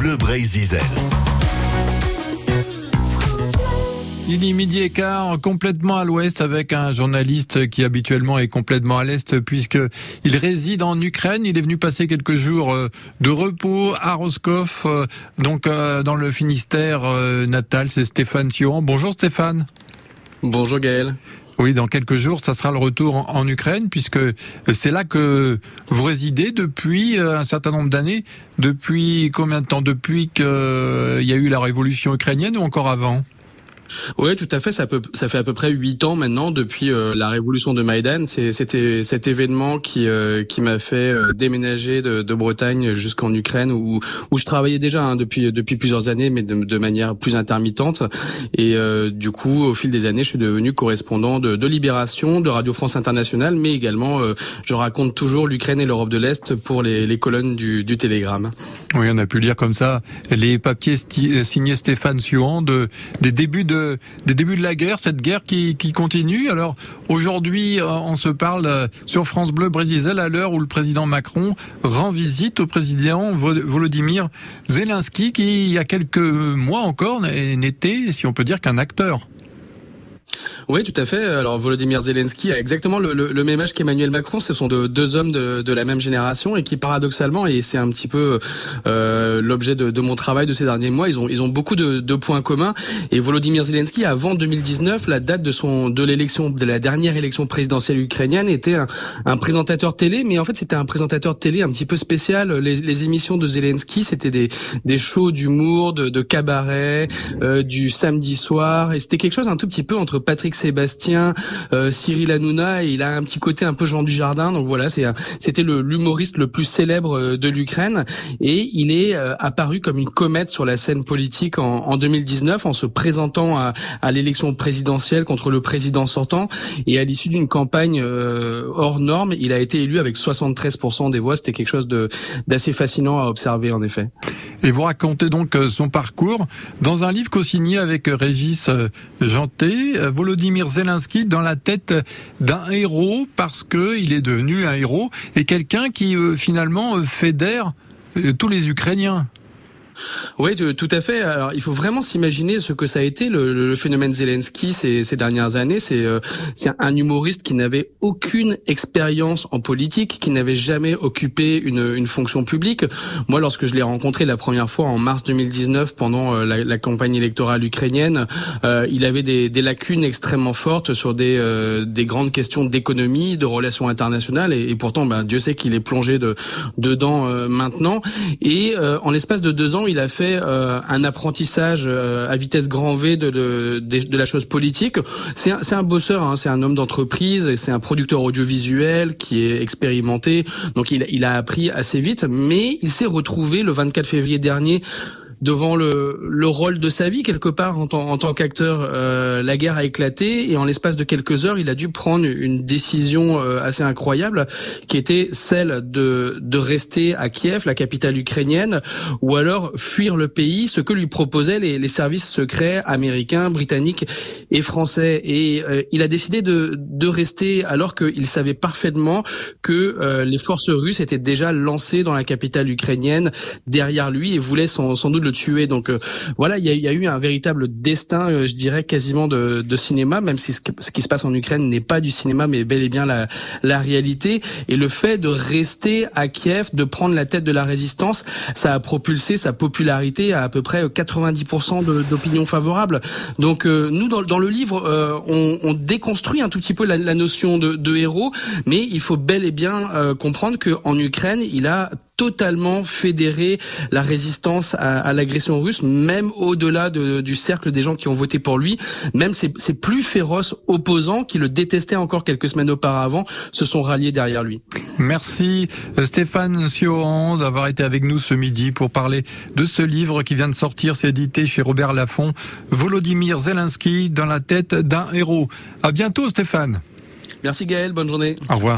Bleu Brésil. Il est midi et quart, complètement à l'ouest, avec un journaliste qui habituellement est complètement à l'est, puisque il réside en Ukraine. Il est venu passer quelques jours euh, de repos à Roscoff, euh, donc euh, dans le Finistère natal. C'est Stéphane Sion. Bonjour Stéphane. Bonjour Gaël. Oui, dans quelques jours, ça sera le retour en, Ukraine, puisque c'est là que vous résidez depuis un certain nombre d'années. Depuis combien de temps? Depuis qu'il y a eu la révolution ukrainienne ou encore avant? Oui, tout à fait. Ça, peut, ça fait à peu près huit ans maintenant depuis euh, la révolution de Maïdan. C'était cet événement qui euh, qui m'a fait euh, déménager de, de Bretagne jusqu'en Ukraine, où où je travaillais déjà hein, depuis depuis plusieurs années, mais de, de manière plus intermittente. Et du coup, au fil des années, je suis devenu correspondant de, de Libération, de Radio France Internationale, mais également, je raconte toujours l'Ukraine et l'Europe de l'Est pour les, les colonnes du, du Télégramme. Oui, on a pu lire comme ça les papiers signés Stéphane Suand de, des débuts de des débuts de la guerre, cette guerre qui, continue. Alors aujourd'hui, euh, on se parle euh, sur France Bleu Brésil à l'heure où le président Macron rend visite au président Volodymyr Zelensky qui, il y a quelques mois encore, n'était, si on peut dire, qu'un acteur. Oui, tout à fait. Alors Volodymyr Zelensky a exactement le, le, le même âge qu'Emmanuel Macron. Ce sont de, deux hommes de, de, la même génération et qui paradoxalement, et c'est un petit peu euh, l'objet de, de, mon travail de ces derniers mois, ils ont ils ont beaucoup de, de, points communs. Et Volodymyr Zelensky, avant 2019, la date de son de l'élection de la dernière élection présidentielle ukrainienne, était un, un présentateur télé, mais en fait c'était un présentateur télé un petit peu spécial. Les, les émissions de Zelensky, c'était des des shows d'humour, de, de cabaret, euh, du samedi soir, et c'était quelque chose un tout petit peu entre Patrick Sébastien, euh, Cyril Hanouna, et il a un petit côté un peu Jean du Jardin. Donc voilà, c'était l'humoriste le, plus célèbre euh, de l'Ukraine, et il est euh, apparu comme une comète sur la scène politique en, en 2019 en se présentant à, à l'élection présidentielle contre le président sortant, et à l'issue d'une campagne hors norme, il a été élu avec 73% des voix. C'était quelque chose d'assez fascinant à observer en effet. Et vous racontez donc son parcours dans un livre co-signé avec Régis Janté, Volodymyr Zelensky dans la tête d'un héros parce que il est devenu un héros et quelqu'un qui euh, finalement euh, fédère euh, tous les Ukrainiens. Oui, tout à fait. Alors, il faut vraiment s'imaginer ce que ça a été le, le phénomène Zelensky ces, ces, dernières années. C'est euh, un humoriste qui n'avait aucune expérience en politique, qui n'avait jamais occupé une, une fonction publique. Moi, lorsque je l'ai rencontré la première fois en mars 2019 pendant euh, la, la, campagne électorale ukrainienne, euh, il avait des, des, lacunes extrêmement fortes sur des, euh, des grandes questions d'économie, de relations internationales, et, pourtant, ben, Dieu sait qu'il est plongé de, dedans maintenant. Et en l'espace de deux ans, il a fait euh, un apprentissage euh, à vitesse grand V de, de, la chose politique. C'est un, un, bosseur, hein, c'est un homme d'entreprise, c'est un producteur audiovisuel qui est expérimenté. Donc il, il a appris assez vite, mais il s'est retrouvé le 24 février dernier devant le, le rôle de sa vie quelque part en, en tant qu'acteur. Euh, la guerre a éclaté et en l'espace de quelques heures, il a dû prendre une décision euh, assez incroyable qui était celle de, de rester à Kiev, la capitale ukrainienne, ou alors fuir le pays, ce que lui proposaient les, les services secrets américains, britanniques et français. Et euh, il a décidé de, de rester alors qu'il savait parfaitement que euh, les forces russes étaient déjà lancées dans la capitale ukrainienne derrière lui et voulaient sans, sans doute le tuer. Donc euh, voilà, il y a, eu un véritable destin, euh, je dirais quasiment de, cinéma, même si ce, qui se passe en Ukraine n'est pas du cinéma, mais bel et bien la, la réalité. Et le fait de rester à Kiev, de prendre la tête de la résistance, ça a propulsé sa popularité à à peu près 90% d'opinion favorable. Donc euh, nous, dans, le livre, on, déconstruit un tout petit peu la, notion de, de, héros, mais il faut bel et bien comprendre qu'en Ukraine, il a totalement fédéré la résistance à, l'agression russe, même au-delà du cercle des gens qui ont voté pour lui. Même ses, plus féroces opposants, qui le détestaient encore quelques semaines auparavant, se sont ralliés derrière lui. Merci Stéphane Sioran d'avoir été avec nous ce midi pour parler de ce livre qui vient de sortir, c'est édité chez Robert Laffont, Volodymyr Zelensky dans la tête d'un héros. À bientôt Stéphane. Merci Gaël, bonne journée. Au revoir.